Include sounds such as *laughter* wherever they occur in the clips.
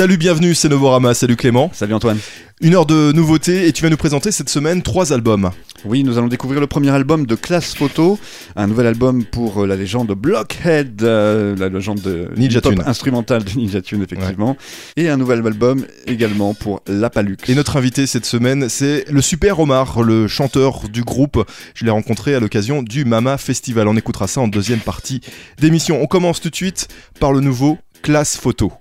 Salut, bienvenue, c'est Novorama, salut Clément. Salut Antoine. Une heure de nouveautés et tu vas nous présenter cette semaine trois albums. Oui, nous allons découvrir le premier album de Class Photo, un nouvel album pour euh, la légende Blockhead, euh, la légende de Ninja Tune. instrumentale de Ninja Tune effectivement, et un nouvel album également pour Lapalux. Et notre invité cette semaine, c'est le Super Omar, le chanteur du groupe. Je l'ai rencontré à l'occasion du Mama Festival. On écoutera ça en deuxième partie d'émission. On commence tout de suite par le nouveau Classe Photo.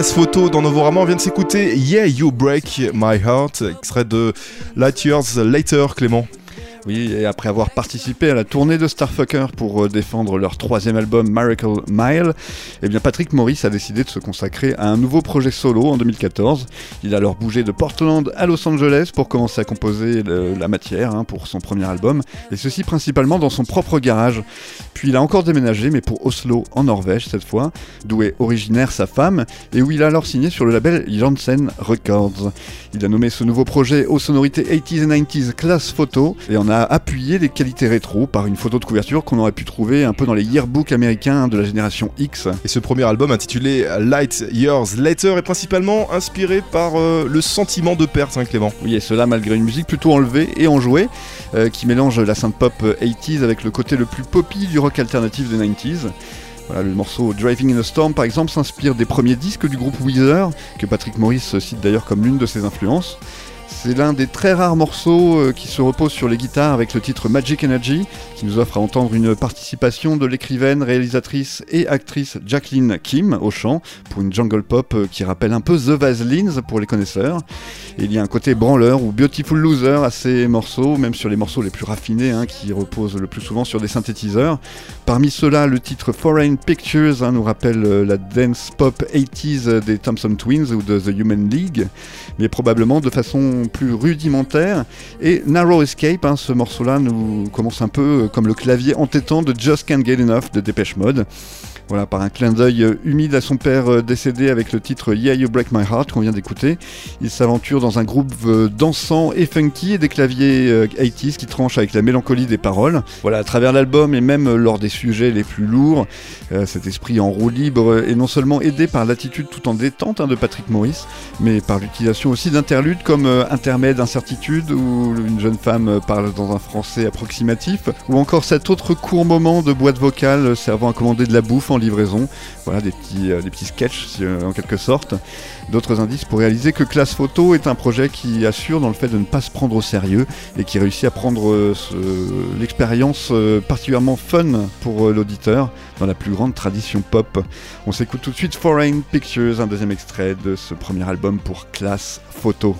Photo dans Novorama. On vient de s'écouter Yeah You Break My Heart, extrait de Light Years Later, Clément. Oui, et après avoir participé à la tournée de Starfucker pour euh, défendre leur troisième album Miracle Mile, eh bien Patrick Morris a décidé de se consacrer à un nouveau projet solo en 2014. Il a alors bougé de Portland à Los Angeles pour commencer à composer le- la matière hein, pour son premier album, et ceci principalement dans son propre garage. Puis il a encore déménagé, mais pour Oslo en Norvège cette fois, d'où est originaire sa femme, et où il a alors signé sur le label Janssen Records. Il a nommé ce nouveau projet aux sonorités 80s et 90s Class Photo, et en a appuyé les qualités rétro par une photo de couverture qu'on aurait pu trouver un peu dans les yearbooks américains de la génération X. Et ce premier album intitulé Light Years Later est principalement inspiré par euh, le sentiment de perte, hein, Clément. Oui, et cela malgré une musique plutôt enlevée et enjouée, euh, qui mélange la synth pop euh, 80s avec le côté le plus poppy du rock alternatif des 90s. Voilà, le morceau Driving in a Storm, par exemple, s'inspire des premiers disques du groupe Weezer, que Patrick Morris cite d'ailleurs comme l'une de ses influences. C'est l'un des très rares morceaux euh, qui se repose sur les guitares avec le titre Magic Energy, qui nous offre à entendre une participation de l'écrivaine, réalisatrice et actrice Jacqueline Kim au chant, pour une jungle pop euh, qui rappelle un peu The Vaselines pour les connaisseurs. Il y a un côté branleur ou Beautiful Loser à ces morceaux, même sur les morceaux les plus raffinés, hein, qui reposent le plus souvent sur des synthétiseurs. Parmi ceux-là, le titre Foreign Pictures hein, nous rappelle euh, la dance pop 80s des Thompson Twins ou de The Human League, mais probablement de façon plus rudimentaire. Et Narrow Escape, hein, ce morceau-là, nous commence un peu euh, comme le clavier entêtant de Just Can't Get Enough de Dépêche Mode. Voilà, par un clin d'œil euh, humide à son père euh, décédé avec le titre Yeah You Break My Heart qu'on vient d'écouter. Il s'aventure dans un groupe euh, dansant et funky et des claviers euh, 80s qui tranchent avec la mélancolie des paroles. Voilà, à travers l'album et même lors des sujets les plus lourds, cet esprit en roue libre est non seulement aidé par l'attitude tout en détente hein, de Patrick Morris, mais par l'utilisation aussi d'interludes comme Intermède Incertitude où une jeune femme parle dans un français approximatif, ou encore cet autre court moment de boîte vocale servant à commander de la bouffe en livraison. Voilà des petits, euh, des petits sketchs euh, en quelque sorte. D'autres indices pour réaliser que Classe Photo est un projet qui assure dans le fait de ne pas se prendre au sérieux et qui réussit à prendre euh, ce- l'expérience particulièrement fun pour l'auditeur dans la plus grande tradition pop. On s'écoute tout de suite Foreign Pictures, un deuxième extrait de ce premier album pour Classe Photo.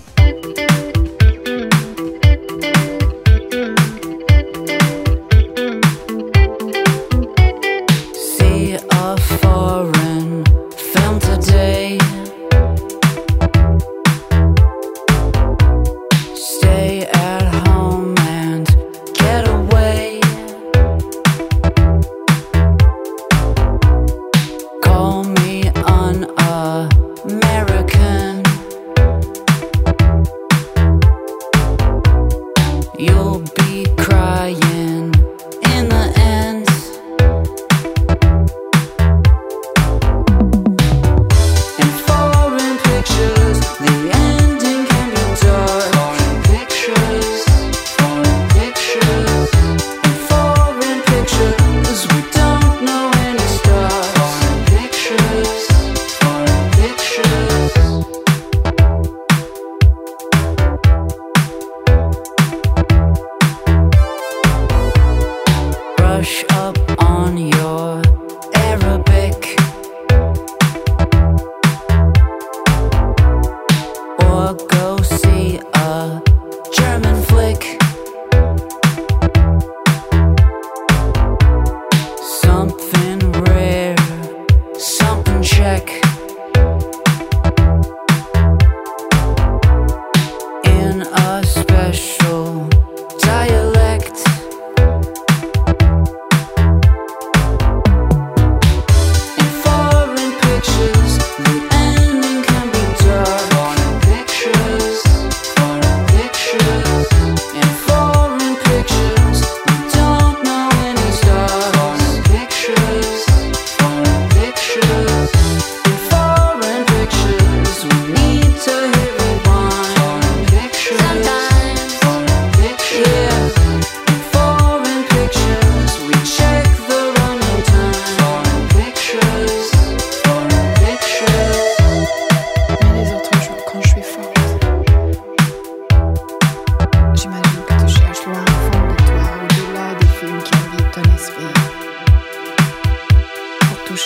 be crazy.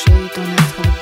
Pour toucher ton être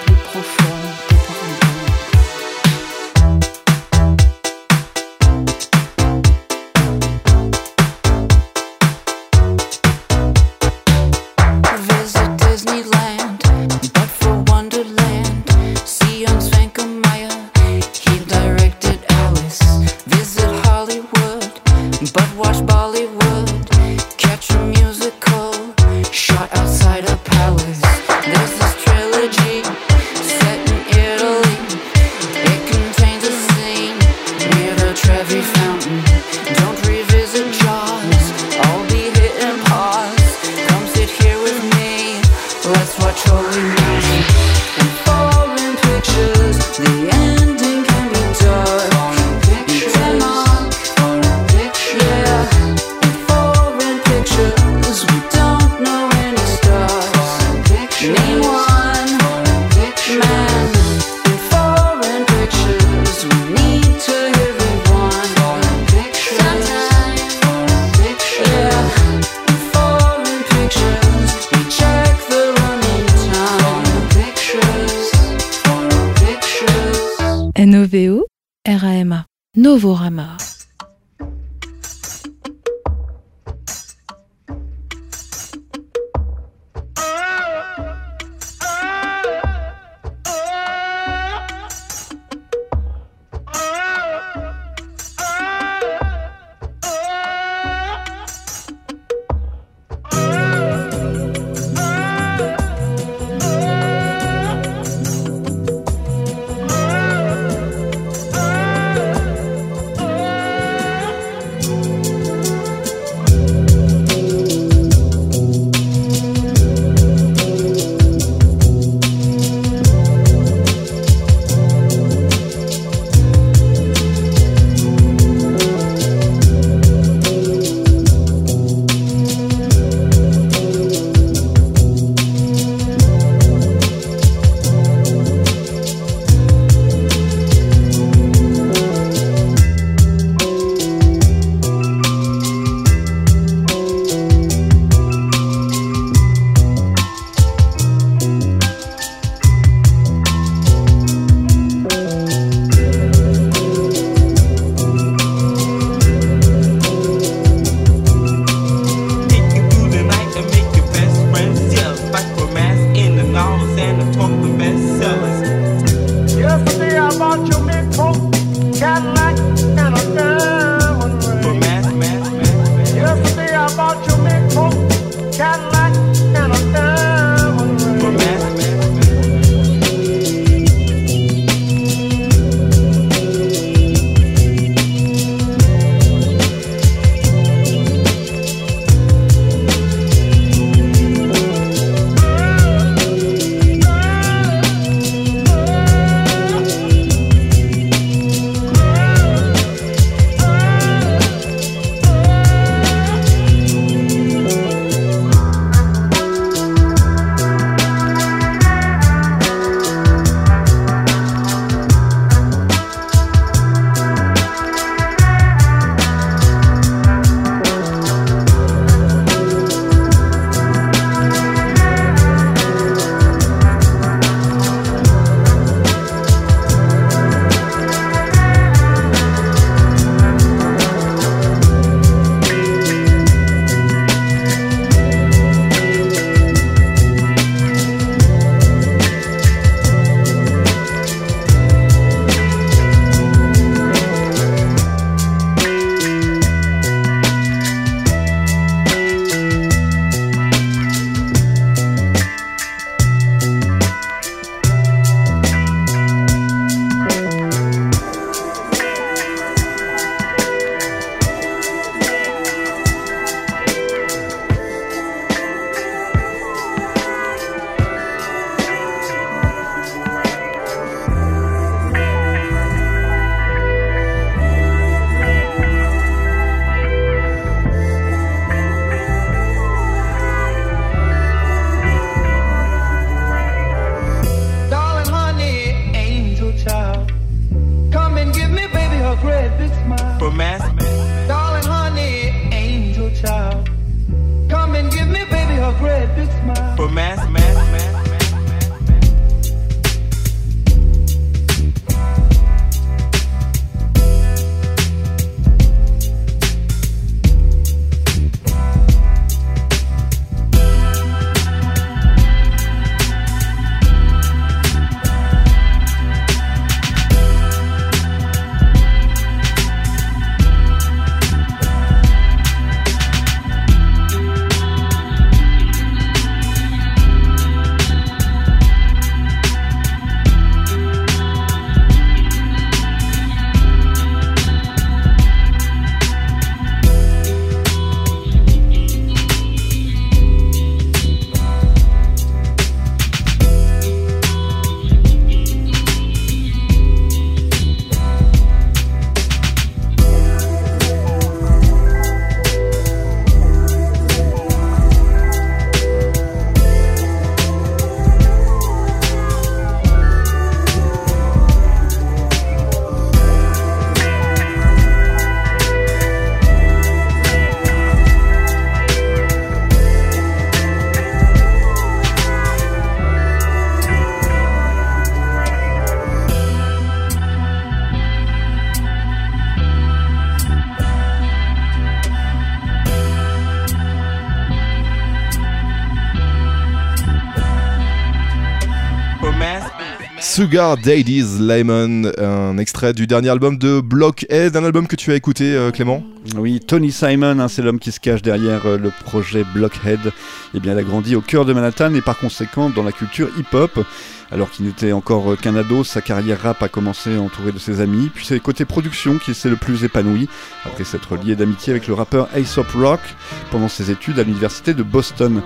Sugar Daddy's Lemon, un extrait du dernier album de Blockhead, un album que tu as écouté euh, Clément Oui, Tony Simon, hein, c'est l'homme qui se cache derrière euh, le projet Blockhead. Eh bien, il a grandi au cœur de Manhattan et par conséquent dans la culture hip-hop. Alors qu'il n'était encore euh, qu'un ado, sa carrière rap a commencé entouré de ses amis. Puis c'est côté production qu'il s'est le plus épanoui, après s'être lié d'amitié avec le rappeur Aesop Rock pendant ses études à l'université de Boston.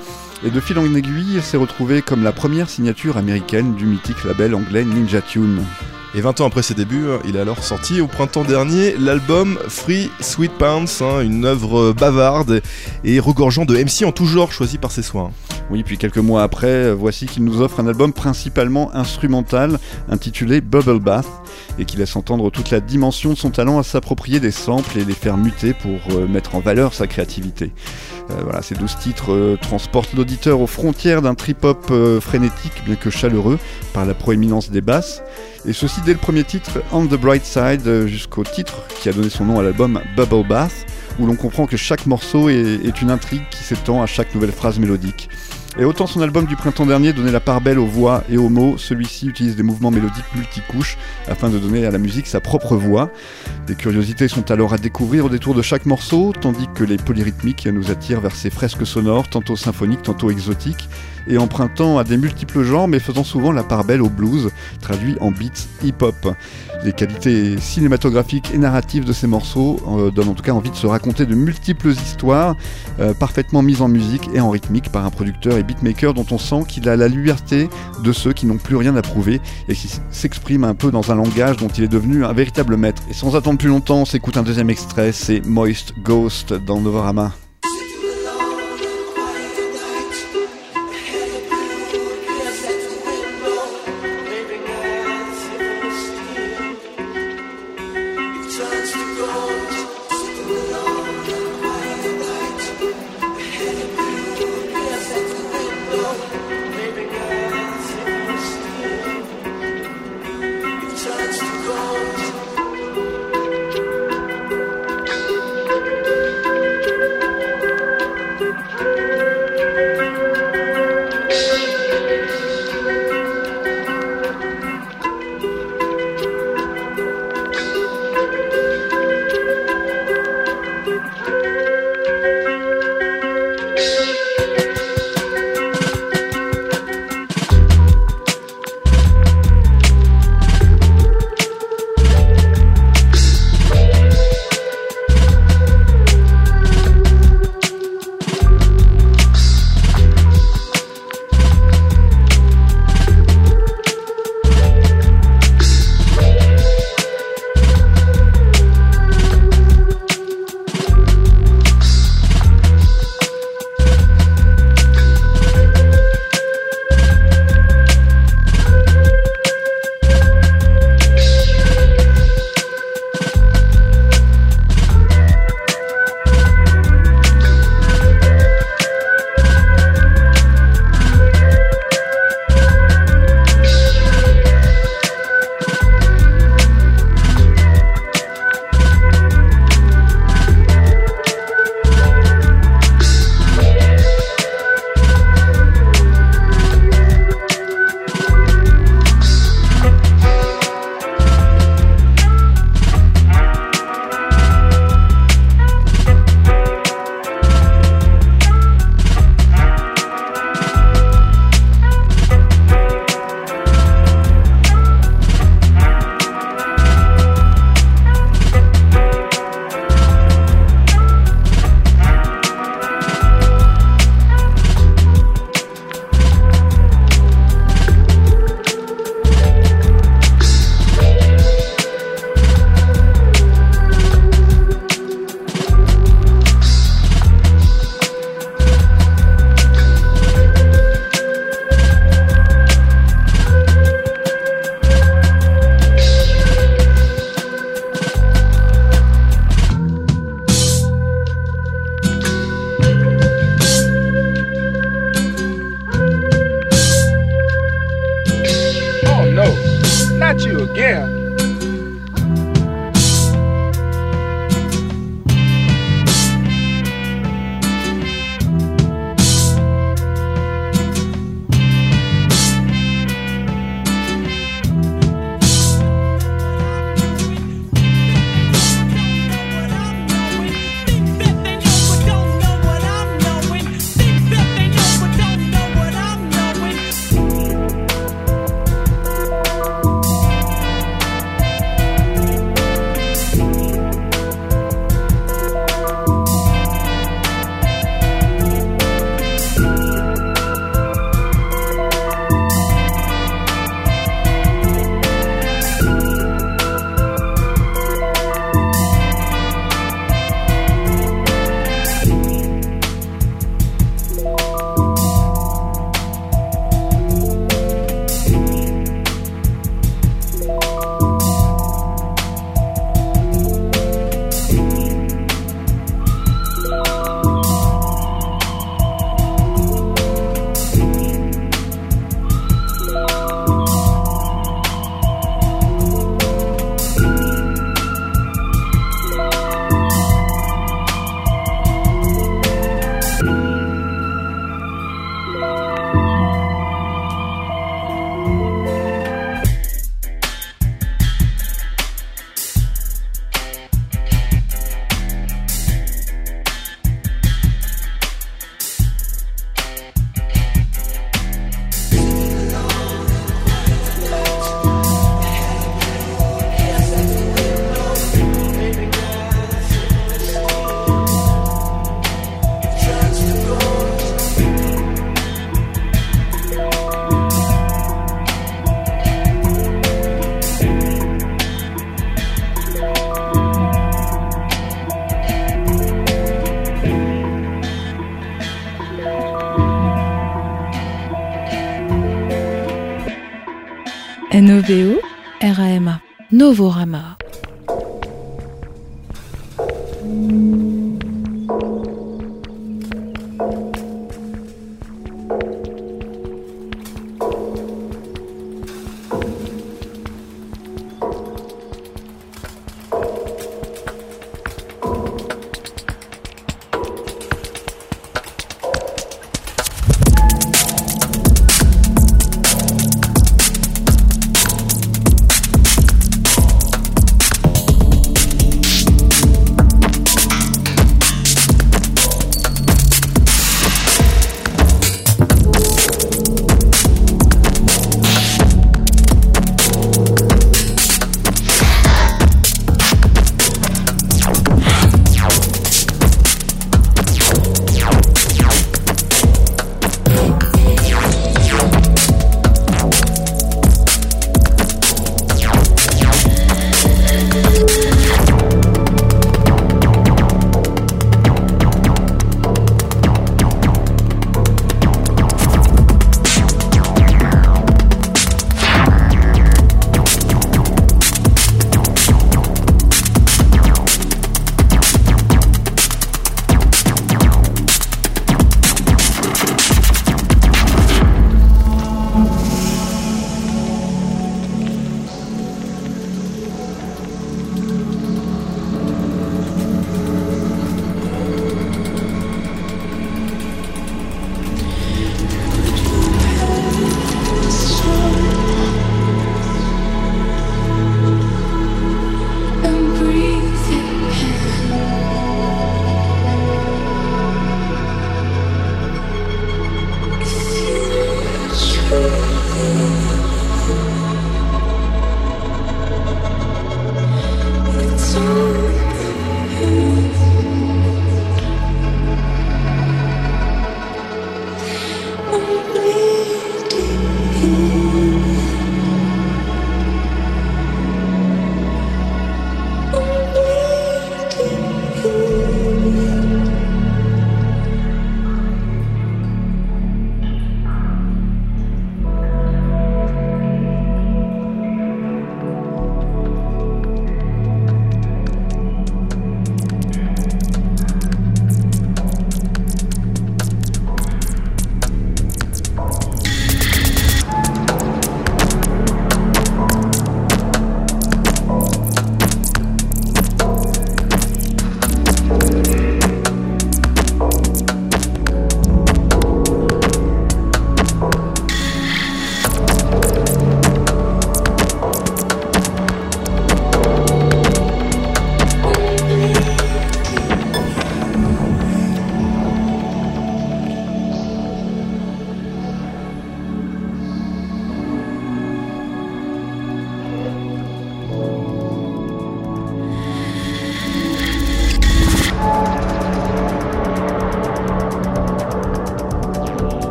Et de fil en aiguille, il s'est retrouvé comme la première signature américaine du mythique label anglais Ninja Tune. Et 20 ans après ses débuts, il a alors sorti au printemps dernier l'album Free Sweet Pants, hein, une œuvre bavarde et regorgeant de MC en tout genre choisi par ses soins. Oui, puis quelques mois après, voici qu'il nous offre un album principalement instrumental intitulé Bubble Bath et qui laisse entendre toute la dimension de son talent à s'approprier des samples et les faire muter pour euh, mettre en valeur sa créativité. Euh, voilà, ces douze titres euh, transportent l'auditeur aux frontières d'un trip-hop euh, frénétique, bien que chaleureux, par la proéminence des basses. Et ceci dès le premier titre, On the Bright Side, jusqu'au titre qui a donné son nom à l'album Bubble Bath, où l'on comprend que chaque morceau est, est une intrigue qui s'étend à chaque nouvelle phrase mélodique. Et autant son album du printemps dernier donnait la part belle aux voix et aux mots, celui-ci utilise des mouvements mélodiques multicouches afin de donner à la musique sa propre voix. Des curiosités sont alors à découvrir au détour de chaque morceau, tandis que les polyrythmiques nous attirent vers ces fresques sonores, tantôt symphoniques, tantôt exotiques, et empruntant à des multiples genres, mais faisant souvent la part belle au blues, traduit en beats hip-hop. Les qualités cinématographiques et narratives de ces morceaux euh, donnent en tout cas envie de se raconter de multiples histoires, euh, parfaitement mises en musique et en rythmique par un producteur et beatmaker dont on sent qu'il a la liberté de ceux qui n'ont plus rien à prouver et qui s'exprime un peu dans un langage dont il est devenu un véritable maître. Et sans attendre plus longtemps, on s'écoute un deuxième extrait, c'est Moist Ghost dans Novorama. Novorama.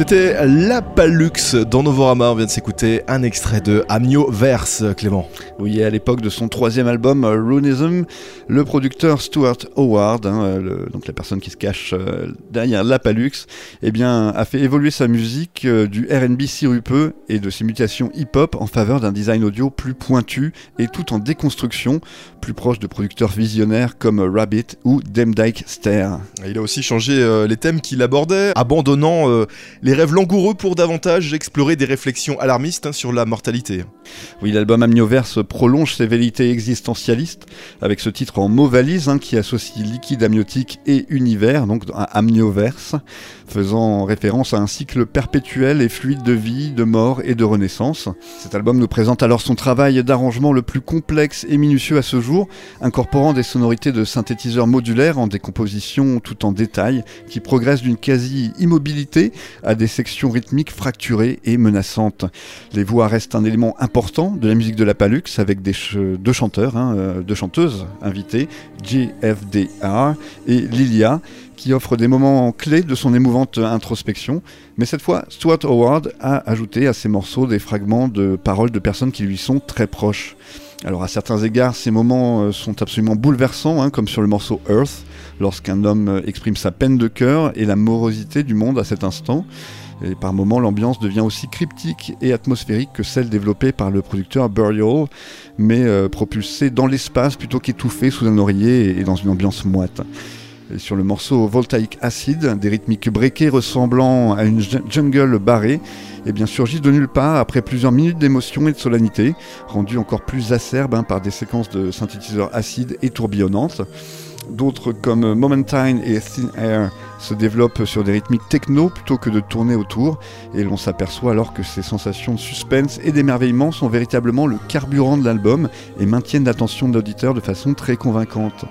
C'était La Palux dans Novorama. On vient de s'écouter un extrait de Amnio Verse, Clément. Oui, à l'époque de son troisième album, euh, Runism, le producteur Stuart Howard, hein, euh, donc la personne qui se cache euh, derrière la Palux, eh bien, a fait évoluer sa musique euh, du R&B sirupeux et de ses mutations hip-hop en faveur d'un design audio plus pointu et tout en déconstruction, plus proche de producteurs visionnaires comme Rabbit ou Demdike Stair. Il a aussi changé euh, les thèmes qu'il abordait, abandonnant euh, les rêves langoureux pour davantage explorer des réflexions alarmistes hein, sur la mortalité. Oui, l'album Amnioverse prolonge ses velléités existentialistes avec ce titre en mots valise hein, qui associe liquide amniotique et univers, donc un amnioverse, faisant référence à un cycle perpétuel et fluide de vie, de mort et de renaissance. Cet album nous présente alors son travail d'arrangement le plus complexe et minutieux à ce jour, incorporant des sonorités de synthétiseurs modulaires en décomposition tout en détail, qui progressent d'une quasi-immobilité à des sections rythmiques fracturées et menaçantes. Les voix restent un élément important de la musique de la Palux avec deux chanteurs, hein, euh, deux chanteuses invitées, JFDR et Lilia, qui offrent des moments clés de son émouvante introspection. Mais cette fois, Stuart Howard a ajouté à ces morceaux des fragments de paroles de personnes qui lui sont très proches. Alors à certains égards, ces moments euh, sont absolument bouleversants, hein, comme sur le morceau Earth, lorsqu'un homme euh, exprime sa peine de cœur et la morosité du monde à cet instant. Et par moments, l'ambiance devient aussi cryptique et atmosphérique que celle développée par le producteur Burial, mais euh, propulsée dans l'espace plutôt qu'étouffée sous un oreiller et dans une ambiance moite. Sur le morceau Voltaic Acid, des rythmiques breakées ressemblant à une ju- jungle barrée, et bien surgissent de nulle part après plusieurs minutes d'émotion et de solennité, rendues encore plus acerbes hein, par des séquences de synthétiseurs acides et tourbillonnantes. D'autres comme Momentine et Thin Air se développent sur des rythmiques techno plutôt que de tourner autour, et l'on s'aperçoit alors que ces sensations de suspense et d'émerveillement sont véritablement le carburant de l'album et maintiennent l'attention de l'auditeur de façon très convaincante.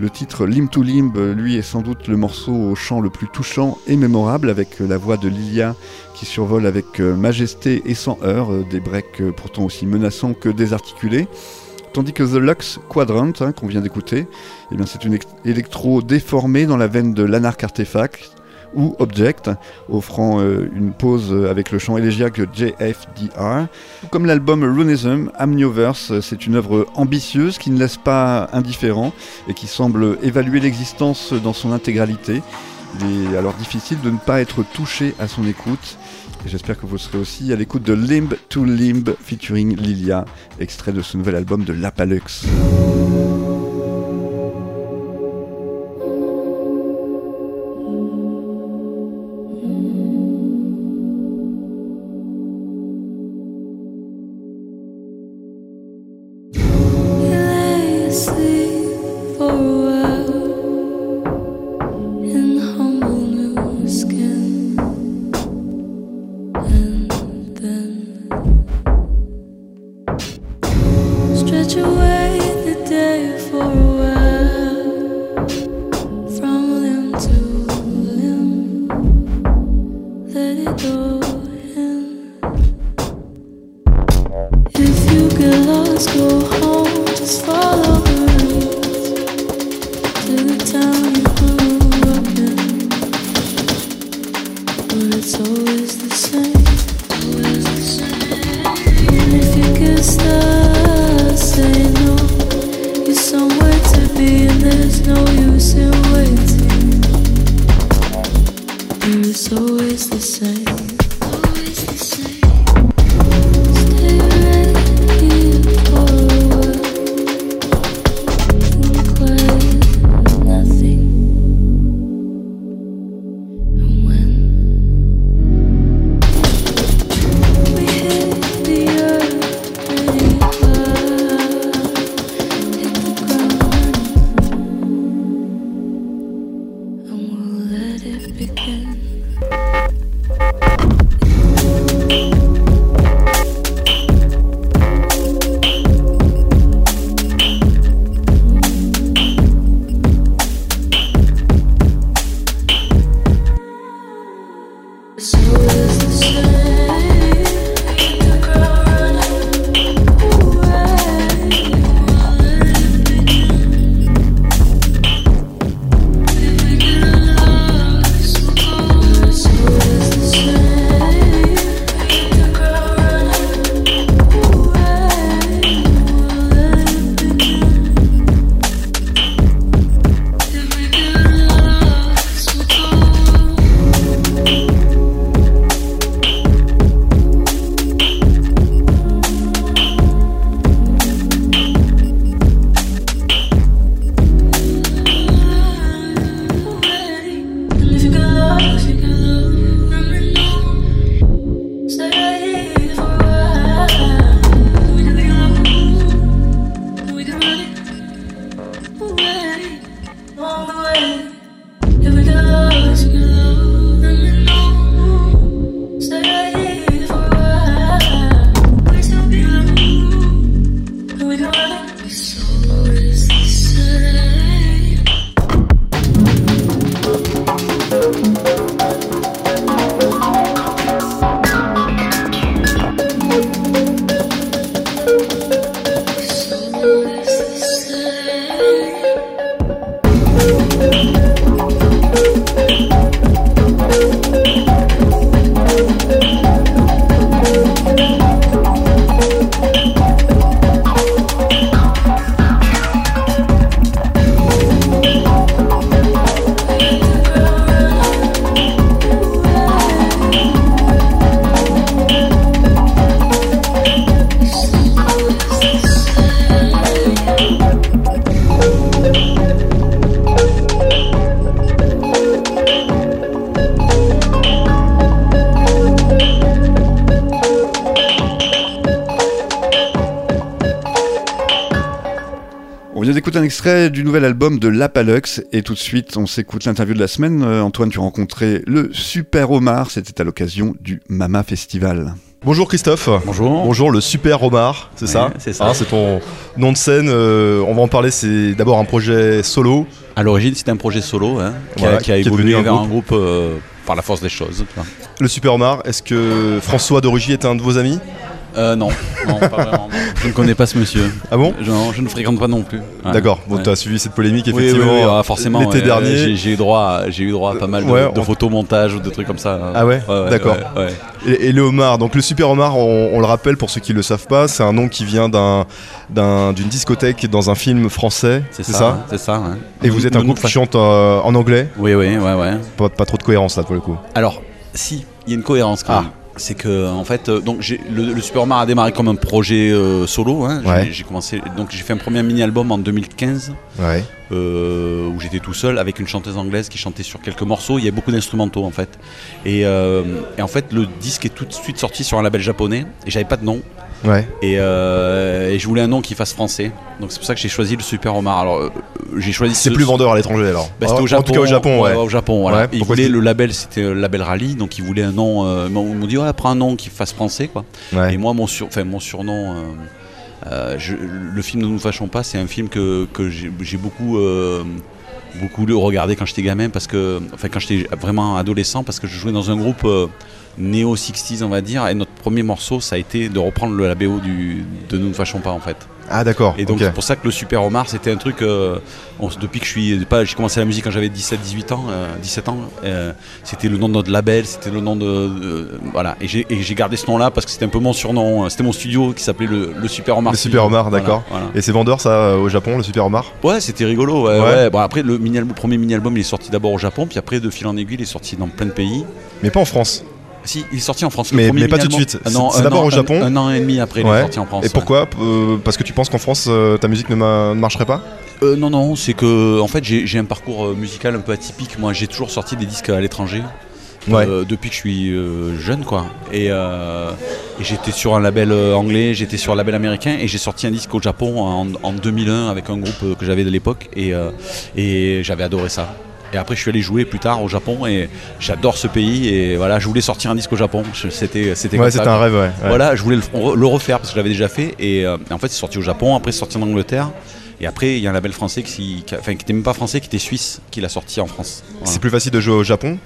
Le titre Limb to Limb, lui, est sans doute le morceau au chant le plus touchant et mémorable, avec la voix de Lilia qui survole avec euh, majesté et sans heurts, euh, des breaks euh, pourtant aussi menaçants que désarticulés. Tandis que The Lux Quadrant, hein, qu'on vient d'écouter, eh c'est une électro déformée dans la veine de l'Anarch Artefact ou Object, offrant euh, une pause euh, avec le chant élégiaque JFDR. Comme l'album Runism, Amnioverse, euh, c'est une œuvre ambitieuse qui ne laisse pas indifférent et qui semble évaluer l'existence dans son intégralité. Il est alors difficile de ne pas être touché à son écoute. J'espère que vous serez aussi à l'écoute de Limb to Limb featuring Lilia, extrait de ce nouvel album de Lapalux. Extrait du nouvel album de Lapalux et tout de suite on s'écoute l'interview de la semaine. Euh, Antoine, tu as rencontré le Super Omar, c'était à l'occasion du Mama Festival. Bonjour Christophe. Bonjour. Bonjour le Super Omar, c'est ça c'est ça. Hein, c'est ton nom de scène. euh, on va en parler. C'est d'abord un projet solo. À l'origine, c'était un projet solo hein, qui, Voilà, a, qui a qui est évolué un vers groupe. un groupe euh, par la force des choses. Le Super Omar. Est-ce que François d'Orugy est un de vos amis? Euh, non, non, pas vraiment. Je ne connais pas ce monsieur. Ah bon? Je, ne fréquente pas non plus. Ouais. D'accord. Bon, Ouais. tu as suivi cette polémique Oui, oui, effectivement oui, ah, forcément. l'été dernier. J'ai eu droit, à- j'ai eu droit à pas mal de, Ouais, de on- photomontages ou de trucs comme ça. Ah ouais D'accord. Et, et le homard, donc le super homard, on, on le rappelle pour ceux qui ne le savent pas, c'est un nom qui vient d'un- d'un- d'une discothèque dans un film français, C'est ça. hein, C'est ça. Et vous êtes un groupe qui chante euh, en anglais? Oui, oui, ouais, ouais. pas, pas trop de cohérence là pour le coup. Alors, si, il y a une cohérence quand Ah. C'est que en fait, euh, donc le, le Super Omar a démarré comme un projet euh, solo. hein. J'ai- Ouais. J'ai commencé, donc j'ai fait un premier mini album en 2015 Ouais. euh, où j'étais tout seul avec une chanteuse anglaise qui chantait sur quelques morceaux. Il y a beaucoup d'instrumentaux en fait. Et, et en fait, le disque est tout de suite sorti sur un label japonais et j'avais pas de nom. Ouais. Et, euh, et je voulais un nom qui fasse français. Donc c'est pour ça que j'ai choisi le Super Omar. Alors euh, j'ai choisi. C'est ce- plus vendeur à l'étranger alors. bah, c'était au En Japon. tout cas au Japon, ouais. au Japon, voilà. Ouais, Et ils pourquoi voulaient c'est- le label, c'était le label Rally, donc ils voulaient un nom. euh, ils m'ont dit ouais, prends un nom qui fasse français, quoi. Et moi, mon sur, enfin mon surnom. euh, euh, je- le film Ne nous fâchons pas, c'est un film que, que j'ai beaucoup euh, beaucoup regardé quand j'étais gamin parce que enfin quand j'étais vraiment adolescent parce que je jouais dans un groupe euh, néo 60s on va dire et notre premier morceau ça a été de reprendre le la BO du de Nous ne fâchons pas en fait. Ah d'accord. Et donc c'est pour ça que le Super Omar c'était un truc euh, on- depuis que je suis pas j'ai commencé la musique quand j'avais 17 18 ans euh, 17 ans euh, c'était le nom de notre label c'était le nom de, de- voilà et j'ai gardé ce nom là parce que c'était un peu mon surnom euh, c'était mon studio qui s'appelait le, le Super Omar Le Studio. Super Omar, d'accord. voilà. Et c'est vendeur ça euh, au Japon, le Super Omar? Ouais, c'était rigolo. Ouais, Ouais. ouais. Bon, après, le, mini le premier mini-album, il est sorti d'abord au Japon, puis après, de fil en aiguille, il est sorti dans plein de pays. Mais pas en France. Si, il est sorti en France. Le Mais- pas tout de suite. Ah C'est- d'abord au Japon Un, un an et demi après, il est sorti en France. Et ouais. pourquoi Euh, Parce que tu penses qu'en France euh, ta musique ne, ma- ne marcherait pas? Euh, Non, non, c'est que, en fait, j'ai un parcours musical un peu atypique. Moi, j'ai toujours sorti des disques à l'étranger. Ouais. depuis que je suis jeune quoi et, et j'étais sur un label anglais j'étais sur un label américain et j'ai sorti un disque au Japon en, en 2001 avec un groupe que j'avais de l'époque et, et j'avais adoré ça et après je suis allé jouer plus tard au Japon et j'adore ce pays et voilà je voulais sortir un disque au Japon c'était c'était Ouais, c'était un rêve, ouais. ouais. voilà je voulais le, le refaire parce que je l'avais déjà fait et euh, en fait c'est sorti au Japon après c'est sorti en Angleterre et après il y a un label français qui, qui, a- enfin, qui était même pas français qui était suisse qui l'a sorti en France Voilà. C'est plus facile de jouer au Japon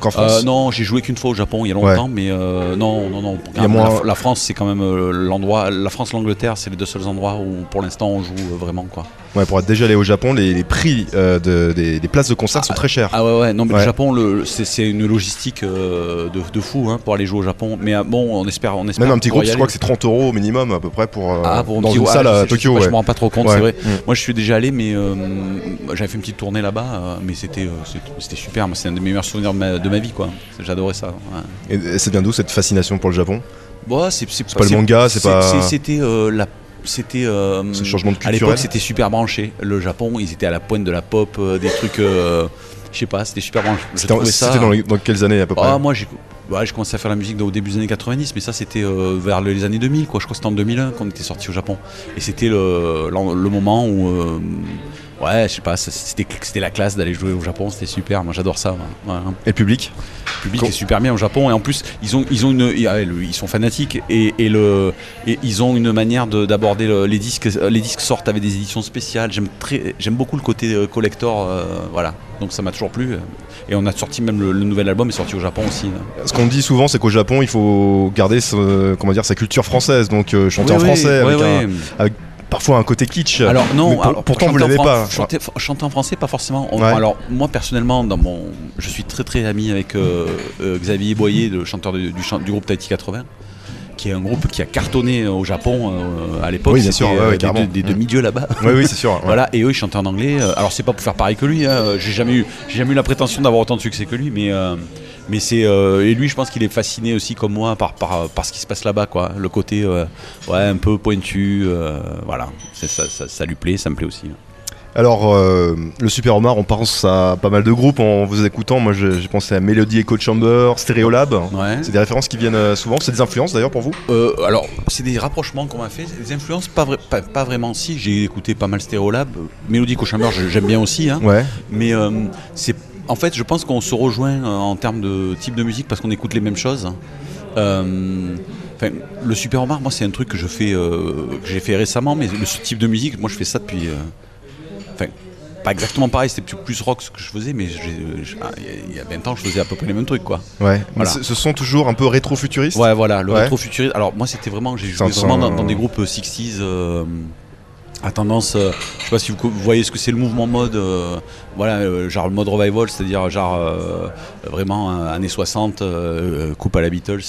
qu'en France. Euh, non, j'ai joué qu'une fois au Japon il y a longtemps, mais euh, non, non, non. Moins- la, la France, c'est quand même euh, l'endroit. La France, l'Angleterre, c'est les deux seuls endroits où, pour l'instant, on joue vraiment, quoi. Ouais, pour être déjà allé au Japon, les, les prix de- des, des places de concert sont très chers. Ah ouais, ouais. Non, mais Ouais. le Japon, le, c'est, une logistique de, de fou hein, pour aller jouer au Japon. Mais bon, on espère, on espère. Même un petit groupe, je crois que c'est 30 euros au minimum à peu près pour Ah, pour dans une ouais, salle je à Tokyo. Je me rends pas trop compte, c'est vrai. Mm. Moi, je suis déjà allé, mais j'avais fait une petite tournée là-bas, mais c'était, c'était, c'était super. C'est un des meilleurs souvenirs de ma, de ma vie, quoi. J'adorais ça. ouais. Et, c'est bien d'où cette fascination pour le Japon? Bon, c'est, pas le manga, c'est pas- C'était euh, la. C'était. euh, Ce changement de À l'époque, c'était super branché. Le Japon, ils étaient à la pointe de la pop, euh, des trucs. euh, je sais pas, c'était super branché. Je C'était dans, les- dans quelles années à peu près? Ah, moi, j'ai ouais, j'ai commencé à faire la musique au début des années 90, mais ça, c'était vers les années 2000, quoi. Je crois que c'était en 2001 qu'on était sorti au Japon. Et c'était le, le, le moment où. Euh, ouais, je sais pas, c'était la classe d'aller jouer au Japon, c'était super. Moi, j'adore ça. ouais. Ouais. Et le public Le public est super bien au Japon et en plus ils ont ils ont une ils ah, ils sont fanatiques et, et le et ils ont une manière de- d'aborder le- les disques les disques sortent avec des éditions spéciales j'aime beaucoup le côté euh, collector euh, voilà donc ça m'a toujours plu et on a sorti même le, le nouvel album est sorti au Japon aussi là. Ce qu'on dit souvent, c'est qu'au Japon, il faut garder ce- comment dire, sa culture française, donc euh, chanter Oui, en oui, français, avec, un- avec parfois un côté kitsch. Alors non, Mais pour- alors, pourtant vous l'avez pas. Chanter, chanter en français, pas forcément. On- Ouais. Alors moi personnellement, dans mon, je suis très très ami avec euh, euh, Xavier Boyer, le chanteur du, du, chan- du groupe Tahiti 80 qui est un groupe qui a cartonné au Japon euh, à l'époque. Oui, bien sûr, ouais, euh, des, des- des demi-dieux là-bas. Oui, oui, c'est sûr. ouais. *laughs* Voilà, et eux ils chantaient en anglais. Euh, Alors c'est pas pour faire pareil que lui, hein. j'ai jamais eu, j'ai jamais eu la prétention d'avoir autant de succès que lui, mais euh, mais c'est euh, et lui je pense qu'il est fasciné aussi comme moi par par, par ce qui se passe là-bas quoi, le côté euh, ouais un peu pointu, euh, voilà, ça, ça, ça lui plaît, ça me plaît aussi. Alors, euh, le Super Omar, on pense à pas mal de groupes en vous écoutant. Moi, j'ai pensé à Melody Echo Chamber, Stereolab. Ouais. C'est des références qui viennent souvent. C'est des influences d'ailleurs pour vous? Euh, alors, c'est des rapprochements qu'on m'a fait. Des influences, pas, pas, pas vraiment. Si, j'ai écouté pas mal Stereolab. Mélodie Cochamber, je- j'aime bien aussi. Hein. Ouais. Mais euh, c'est. En fait, je pense qu'on se rejoint euh, en termes de type de musique parce qu'on écoute les mêmes choses. Euh, enfin, le Super Omar, moi, c'est un truc que je fais, euh, que j'ai fait récemment, mais le ce type de musique, moi, je fais ça depuis. euh, Enfin, pas exactement pareil, c'était plus, plus rock ce que je faisais, mais ah, il y a- il y a 20 ans, je faisais à peu près les mêmes trucs, quoi. Ouais. Voilà. ce sont toujours un peu rétro-futuristes. Ouais, voilà, le Ouais. rétro-futuriste. Alors, moi, c'était vraiment. J'ai joué vraiment dans, dans des groupes euh, 60s. euh, à tendance, euh, je sais pas si vous, voyez ce que c'est le mouvement mode, euh, voilà, euh, genre le mode revival, c'est-à-dire genre euh, vraiment années 60, euh, coupe à la Beatles,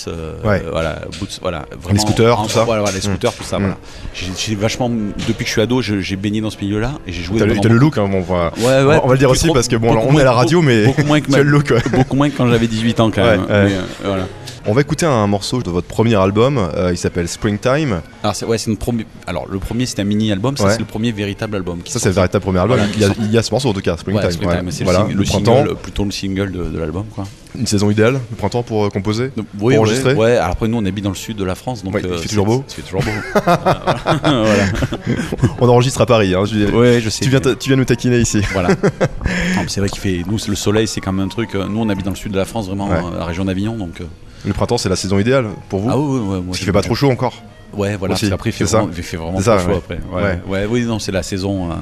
Ouais. voilà, boots, voilà, vraiment, scooters, en- tout ça. Voilà, voilà, les Mm. scooters, tout ça, Mm. voilà. J'ai vachement, depuis que je suis ado, j'ai baigné dans ce milieu-là et j'ai joué. T'as le, t'as le look, hein, bon, on va, Ouais, ouais, on va- le dire aussi trop- parce que bon, alors, on est à la radio, mais beaucoup moins que *laughs* as ma- le look. beaucoup moins que quand j'avais 18 ans quand même. Mais, voilà. On va écouter un morceau de votre premier album. euh, il s'appelle Springtime. Alors, c'est, ouais, c'est une promi- Alors, le premier, c'était un mini-album. Ça, Ouais. c'est le premier véritable album. qui Ça, est c'est le véritable premier album. Voilà, il, y a, qui sort- il y a ce morceau en tout cas, Springtime. C'est voilà, le, sing- le, le printemps, single, plutôt le single de, de l'album, quoi. une saison idéale, le printemps pour euh, composer. Donc, Pour enregistrer ouais, ouais. Alors après, nous, on habite dans le sud de la France, donc Ouais, il euh, fait c'est- toujours beau. Il fait toujours beau. *laughs* voilà. *laughs* On enregistre à Paris. Hein, je- Ouais, je sais. tu, viens ta- tu viens nous taquiner ici. Voilà. *laughs* Non, mais c'est vrai qu'il fait. Nous, le soleil, c'est quand même un truc. Nous, on habite dans le sud de la France, vraiment, la région d'Avignon, donc. euh, Le printemps, c'est la saison idéale pour vous Ah oui, ouais, moi, fait pas trop chaud encore. Ouais, voilà. Parce qu'après, il fait vraiment, il fait vraiment ça, trop chaud après. Ouais. Ouais. oui, non, c'est la saison. euh,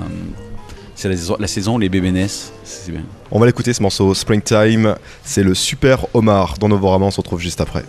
c'est la la saison, les bébés naissent. C'est bien. On va l'écouter ce morceau Springtime. C'est le super Omar dans Novorama. On se retrouve juste après.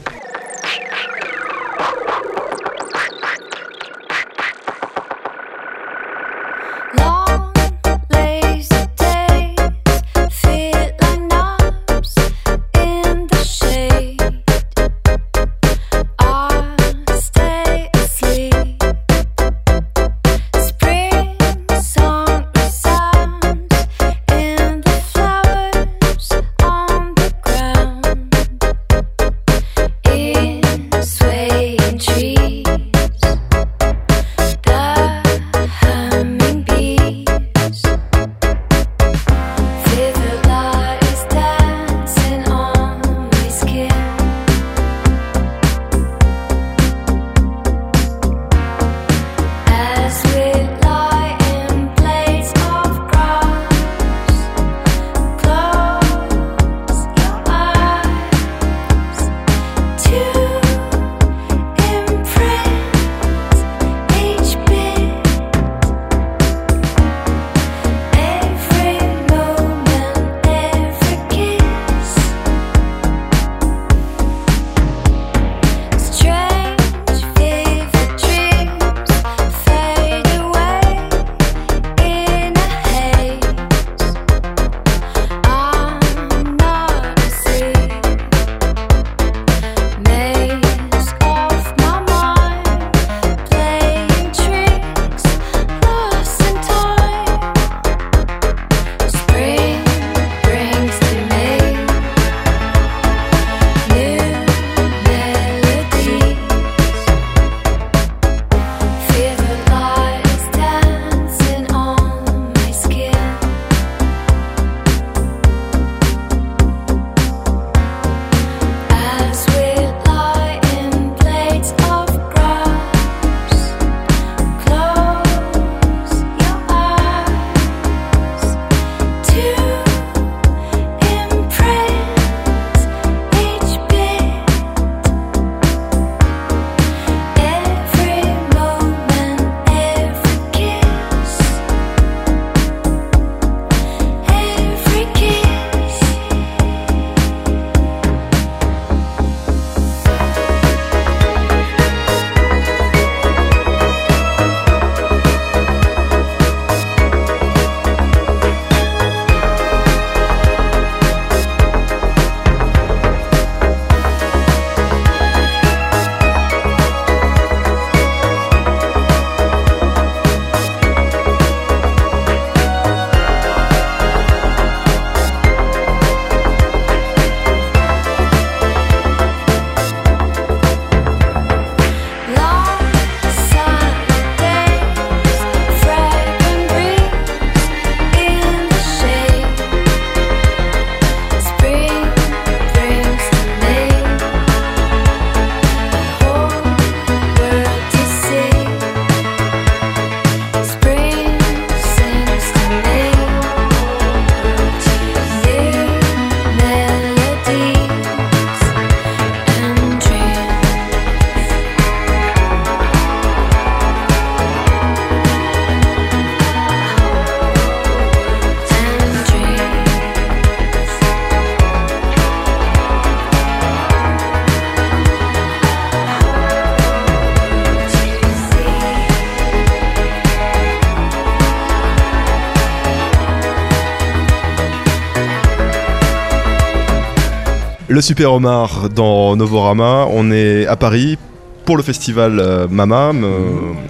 Le Super Omar dans Novorama, on est à Paris pour le festival euh, Mama, euh,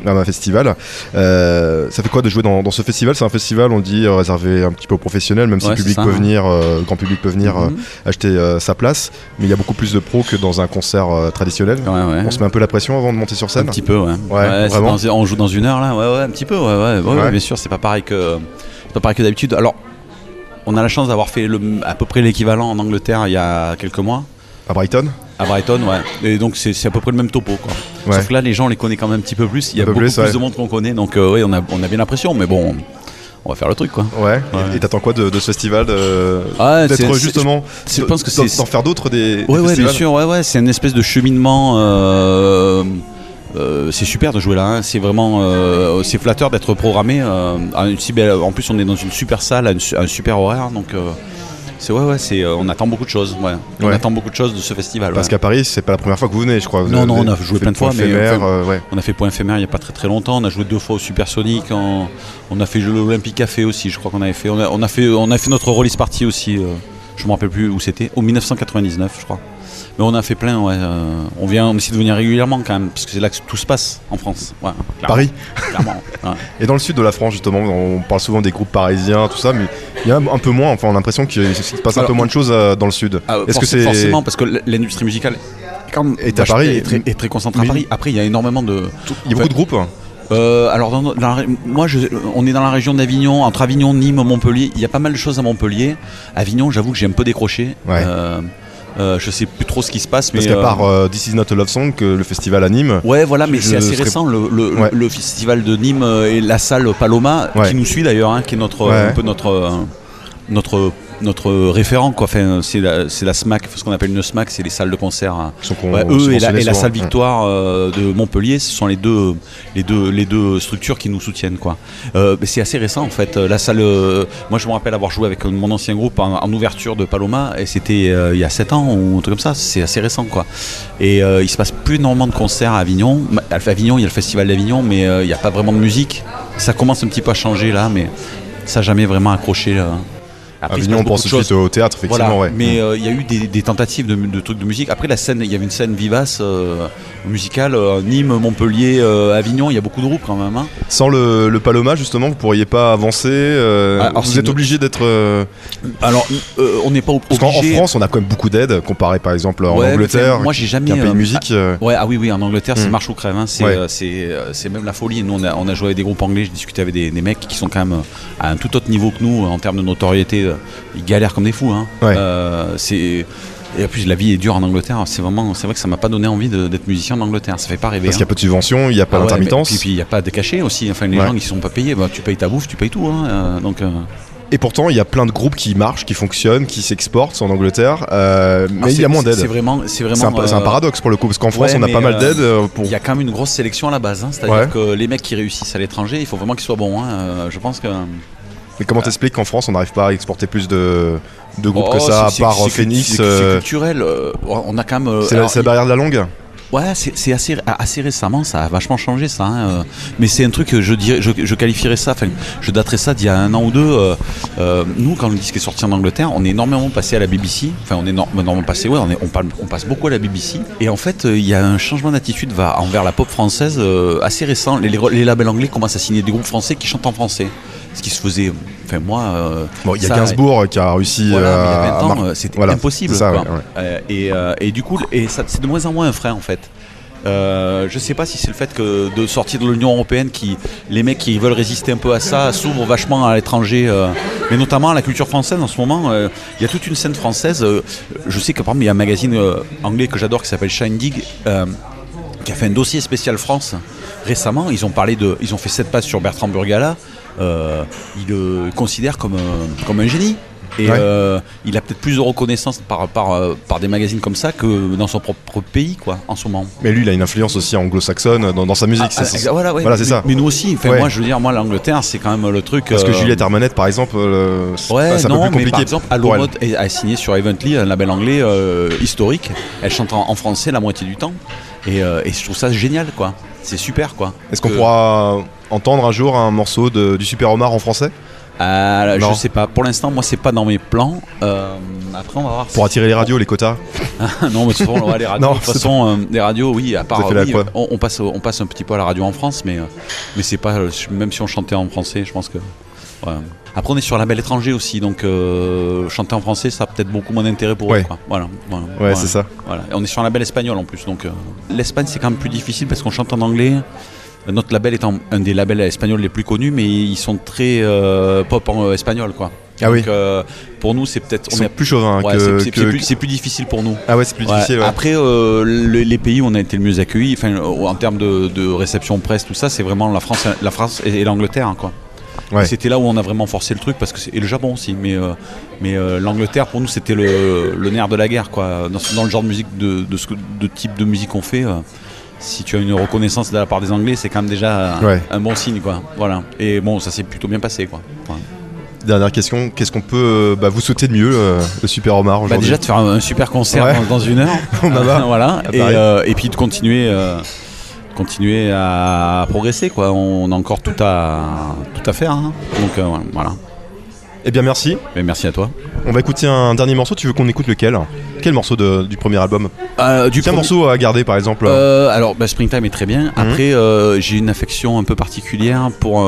Mama Festival. Euh, ça fait quoi de jouer dans, dans ce festival? C'est un festival, on dit, réservé un petit peu aux professionnels, même si le public ça, peut hein. venir, le grand public peut venir Mhm. acheter sa place. Mais il y a beaucoup plus de pros que dans un concert traditionnel. Ouais, ouais. On se met un peu la pression avant de monter sur Un scène petit peu, ouais. Vraiment. dans- on joue dans une heure là, ouais, ouais, un petit peu, ouais, ouais, bien sûr, c'est pas pareil que, c'est pas pareil que d'habitude. Alors, on a la chance d'avoir fait le, à peu près l'équivalent en Angleterre il y a quelques mois, À Brighton à Brighton, ouais. Et donc c'est à peu près le même topo, quoi. Ouais. Sauf que là, les gens on les connaît quand même un petit peu plus. Il y a beaucoup plus, plus, ouais. de monde qu'on connaît, donc euh, ouais, on a, on a bien l'impression, mais bon, on va faire le truc, quoi. Ouais. Ouais. Et- t'attends quoi de, de ce festival de- Ouais, c'est- D'être justement. je pense que c'est- D'en faire d'autres des. des Ouais, bien sûr, ouais, ouais, c'est une espèce de cheminement. euh, euh, c'est super de jouer là, hein. c'est vraiment c'est c'est flatteur d'être programmé. euh, à une si belle- en plus, on est dans une super salle, à une su- un super horaire, donc euh, c'est ouais, ouais, c'est euh, on attend beaucoup de choses. Ouais. On Ouais. attend beaucoup de choses de ce festival. Parce ouais. qu'à Paris, c'est pas la première fois que vous venez, je crois. Vous Non, non, on a joué plein de fois, point mais, éphémère, enfin, euh, ouais. On a fait point éphémère il n'y a pas très très longtemps. On a joué deux fois au Supersonic. En... On a fait l'Olympique Café aussi, je crois qu'on avait fait. On a, on a fait. on a fait notre release party aussi. euh, je me rappelle plus où c'était. Au 1999, je crois. Mais on a fait plein. Ouais. euh, on vient, on essaie de venir régulièrement quand même, parce que c'est là que tout se passe en France. Ouais, clairement, Paris. Clairement. ouais. *laughs* Et dans le sud de la France, justement, on parle souvent des groupes parisiens, tout ça, mais il y a un peu moins. Enfin, on a l'impression qu'il se passe un peu moins de choses euh, dans le sud. Ah, Est-ce que c'est forcément parce que l'industrie musicale est quand même Est à Paris. est très, est très concentrée Oui. à Paris. Après, il y a énormément de. Il y a beaucoup de groupes Euh, alors, dans, dans la ré- moi, je, on est dans la région d'Avignon, entre Avignon, Nîmes, Montpellier. Il y a pas mal de choses à Montpellier. Avignon, j'avoue que j'ai un peu décroché. Ouais. Euh, euh, je sais plus trop ce qui se passe, mais. Parce qu'à euh, part euh, This Is Not a Love Song, que le festival à Nîmes, Ouais, voilà, mais c'est assez serais- récent. Le, le- Ouais. le festival de Nîmes euh, et la salle Paloma, Ouais. qui nous suit d'ailleurs, hein, qui est notre, Ouais. un peu notre, euh, notre, notre référent. Quoi. Enfin, c'est la, c'est la SMAC, ce qu'on appelle une SMAC, c'est les salles de concert. hein. Ouais, eux et la, et salle Victoire euh, de Montpellier, ce sont les deux, les deux, les deux structures qui nous soutiennent. Quoi. Euh, c'est assez récent en fait. La salle, euh, moi je me rappelle avoir joué avec mon ancien groupe en, en ouverture de Paloma et c'était il y a 7 ans ou un truc comme ça. C'est assez récent quoi. Et il se passe plus énormément de concerts à Avignon. À Avignon, il y a le festival d'Avignon, mais il n'y a pas vraiment de musique. Ça commence un petit peu à changer là, mais ça n'a jamais vraiment accroché. là. Après, Avignon, on pense tout de de suite au théâtre, effectivement. voilà, ouais. mais euh, il y a eu des, des tentatives de, de trucs de musique. Après la scène, il y avait une scène vivace euh, musicale. euh, Nîmes, Montpellier, Avignon, il y a beaucoup de groupes quand même. hein. Sans le, le Paloma, justement, vous pourriez pas avancer. Ah, alors, vous êtes obligé d'être. Alors, on n'est pas Parce qu'en en obligé. France, on a quand même beaucoup d'aide, comparé par exemple en Ouais, Angleterre, moi, j'ai jamais. un pays euh, musique. euh, Ouais, ah oui, oui, en Angleterre, c'est Mm. marche ou crève. hein. C'est Ouais. même la folie. Nous, on a, on a joué avec des groupes anglais. J'ai discuté avec des, des mecs qui sont quand même à un tout autre niveau que nous en termes de notoriété. Euh, Ils galèrent comme des fous. Hein. Ouais. Euh, c'est et en plus, la vie est dure en Angleterre. C'est vraiment, c'est vrai que ça m'a pas donné envie d'être musicien en Angleterre. Ça fait pas rêver. parce qu'il y a hein. peu de subventions, il n'y a pas Ah ouais, d'intermittence. mais- Puis il n'y a pas de cachet aussi. Enfin, les Ouais. gens qui sont pas payés, bah, tu payes ta bouffe, tu payes tout. Hein. Euh, donc, Et pourtant, il y a plein de groupes qui marchent, qui fonctionnent, qui s'exportent en Angleterre, euh, mais il y a moins d'aide. C'est vraiment, c'est vraiment. C'est un, paradoxe pour le coup, parce qu'en France, ouais, on a pas mal d'aide pour. Il y a quand même une grosse sélection à la base. hein. C'est-à-dire Ouais. que les mecs qui réussissent à l'étranger, il faut vraiment qu'ils soient bons. hein. Je pense que. Mais comment t'expliques qu'en France, on n'arrive pas à exporter plus de, de groupes Oh, que ça, à part euh, Phoenix c'est- euh, culturel. euh, on a quand même. C'est la, barrière de la langue Ouais, c'est assez, assez récemment, ça a vachement changé ça. hein, euh, Mais c'est un truc que je, dirais, je, je qualifierais ça, enfin, je daterais ça d'il y a un an ou deux. euh, euh, nous, quand le disque est sorti en Angleterre, on est énormément passé à la BBC. Enfin, on est énormément passé, ouais, on, est- on, parle- on passe beaucoup à la BBC. Et en fait, il y a un changement d'attitude envers la pop française assez récent. Les labels anglais commencent à signer des groupes français qui chantent en français. Ce qui se faisait, enfin, moi. euh, Bon, il y a Gainsbourg qui a réussi voilà, mais il y à- a 20 à ans, mar- euh, c'était Voilà, impossible. ça, quoi. ouais, ouais. Euh, et, euh, et du coup, et c'est de moins en moins un frein en fait. Euh, je sais pas si c'est le fait que de sortir de l'Union Européenne, qui les mecs qui veulent résister un peu à ça s'ouvrent vachement à l'étranger, euh, mais notamment à la culture française en ce moment. euh, Il y a toute une scène française. euh, je sais que par exemple, il y a un magazine euh, anglais que j'adore qui s'appelle Shindig. euh, qui a fait un dossier spécial France récemment. Ils ont parlé de, ils ont fait cette pages sur Bertrand Burgala. Euh, ils le considèrent comme un, comme un génie. Et Ouais. euh, il a peut-être plus de reconnaissance par, par, euh, par des magazines comme ça que dans son propre pays, quoi, en ce moment. Mais lui, il a une influence aussi anglo-saxonne dans, dans sa musique. Ah, c'est- ah, voilà, ouais. voilà, c'est ça. mais nous aussi. Enfin, Ouais. Moi, je veux dire, moi, l'Angleterre, c'est quand même le truc. Parce que euh, Juliette Armanet, par exemple, euh, c'est un non, peu plus mais compliqué. par exemple, a signé sur Evently, un label anglais euh, historique. Elle chante en, en français la moitié du temps. Et, euh, et je trouve ça génial, quoi. C'est super, quoi. Est-ce qu'on Que- pourra entendre un jour un morceau de- du Super Omar en français? Euh, je sais pas. Pour l'instant, moi, c'est pas dans mes plans. Euh, après, on va voir. Pour attirer les radios, les quotas? *laughs* Non, mais façon, on va les *laughs* radios. Non, de toute façon, euh, les radios, oui, à part. Oui, on, on passe, on passe un petit peu à la radio en France, mais, mais c'est pas. Même si on chantait en français, je pense que. Ouais. Après, on est sur label étranger aussi, donc euh, chanter en français, ça a peut-être beaucoup moins d'intérêt pour Ouais. eux. Quoi. Voilà, voilà, Ouais, voilà. c'est ça. Voilà. Et on est sur un label espagnol en plus, donc euh, l'Espagne c'est quand même plus difficile parce qu'on chante en anglais. Notre label est un, un des labels espagnols les plus connus, mais ils sont très euh, pop en espagnol, quoi. Ah oui. Donc, euh, pour nous, c'est peut-être. On est- plus chauvins Ouais, que. c'est- plus, difficile pour nous. Ah ouais, c'est plus Ouais. difficile. ouais. Après, euh, le- les pays où on a été le mieux accueillis, enfin, en termes de, de réception presse, tout ça, c'est vraiment la France, la France et, et l'Angleterre, hein, quoi. Ouais. C'était là où on a vraiment forcé le truc parce que et le Japon aussi, mais euh, mais euh, l'Angleterre pour nous c'était le, le nerf de la guerre, quoi. Dans, le genre de musique de, de ce que- de type de musique qu'on fait. euh, si tu as une reconnaissance de la part des Anglais, c'est quand même déjà Ouais. un bon signe, quoi. Voilà. Et bon, ça s'est plutôt bien passé, quoi. Voilà. Dernière question, qu'est-ce qu'on peut bah, vous souhaiter de mieux, euh, le Super Omar Bah aujourd'hui déjà de faire un, un super concert Ouais. dans, dans une heure. *laughs* *laughs* Voilà. à Et, euh, et puis de continuer, continuer à progresser quoi. On a encore tout à tout à faire. hein. Donc euh, voilà. Eh bien merci. Mais merci à toi. On va écouter un dernier morceau. Tu veux qu'on écoute lequel? Quel morceau de- du premier album? Euh, du Quel premier- morceau à garder par exemple Euh, alors, bah, Springtime est très bien. Mhm. Après, j'ai une affection un peu particulière pour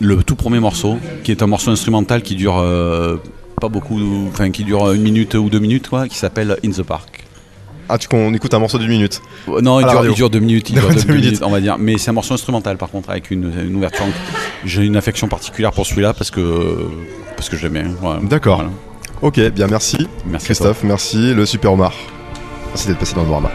le tout premier morceau, qui est un morceau instrumental qui dure pas beaucoup, enfin qui dure une minute ou deux minutes, quoi, qui s'appelle In the Park. Ah, tu qu'on écoute un morceau d'une minute. Euh, Non, il dure, radio. il dure deux minutes, il *laughs* dure Deux deux minutes. minutes, on va dire. Mais c'est un morceau instrumental, par contre, avec une, une ouverture. J'ai une affection particulière pour celui-là parce que parce que je. Voilà. D'accord. Voilà. Ok, bien merci. Merci. Christophe, merci. Le Super Omar. Merci d'être passé dans le Noirama.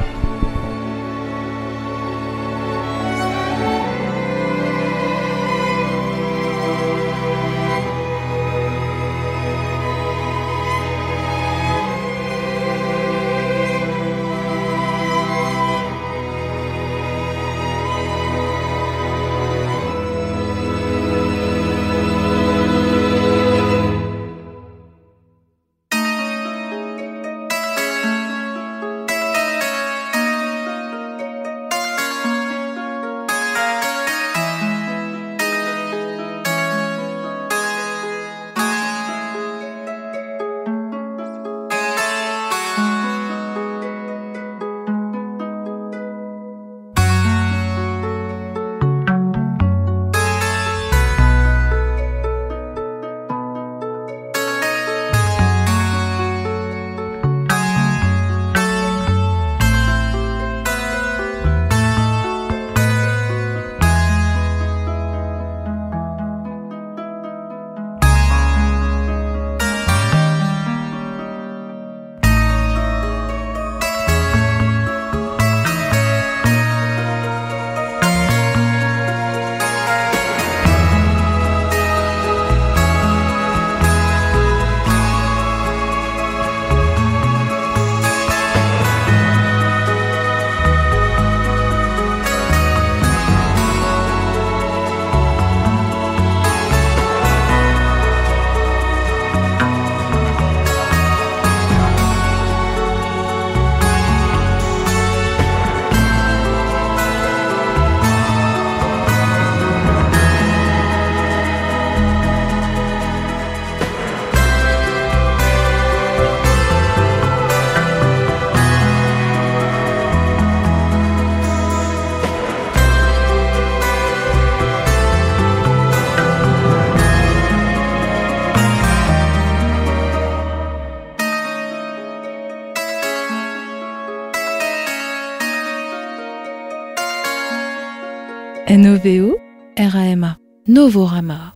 Novorama.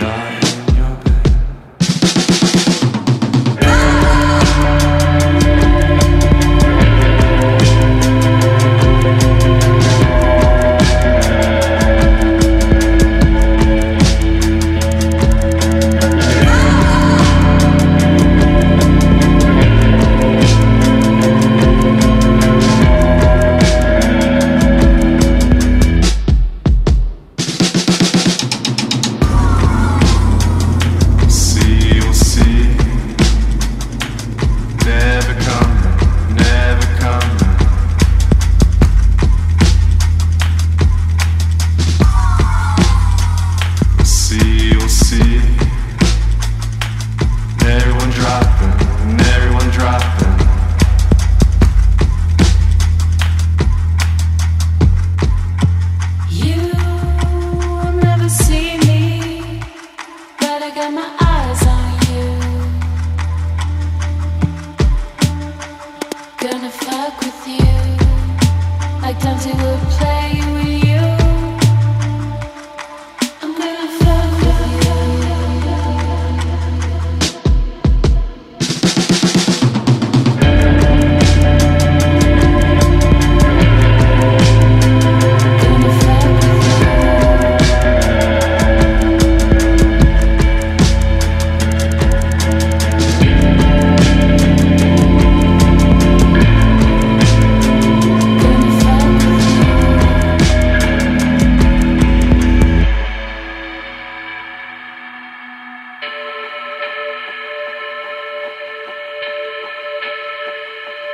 love.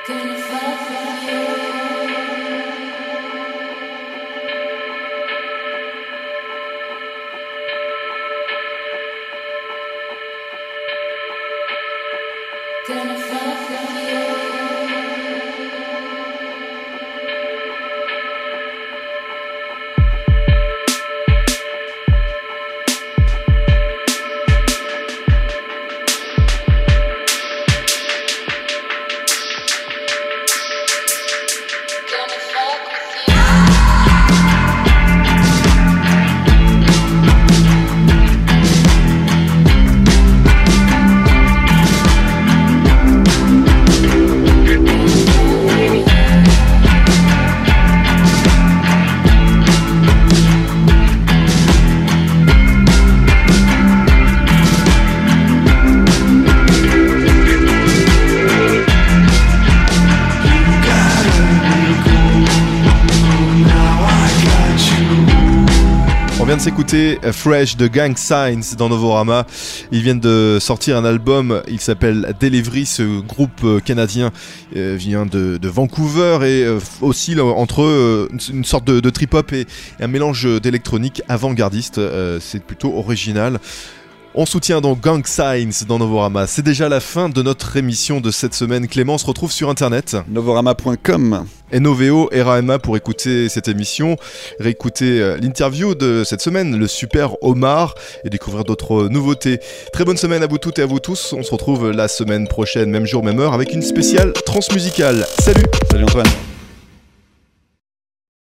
Confess. Euh, Fresh de Gang Signs dans Novorama. Ils viennent de sortir un album, il s'appelle Delivery. Ce groupe euh, canadien euh, vient de, Vancouver et là, entre une sorte de, trip-hop et un mélange d'électronique avant-gardiste. C'est plutôt original. On soutient donc Gang Signs dans Novorama. C'est déjà la fin de notre émission de cette semaine. Clément se retrouve sur internet. Novorama.com. NOVO, RAMA pour écouter cette émission, réécouter euh, l'interview de cette semaine, le super Omar, et découvrir d'autres nouveautés. Très bonne semaine à vous toutes et à vous tous. On se retrouve la semaine prochaine, même jour, même heure, avec une spéciale transmusicale. Salut Salut Antoine.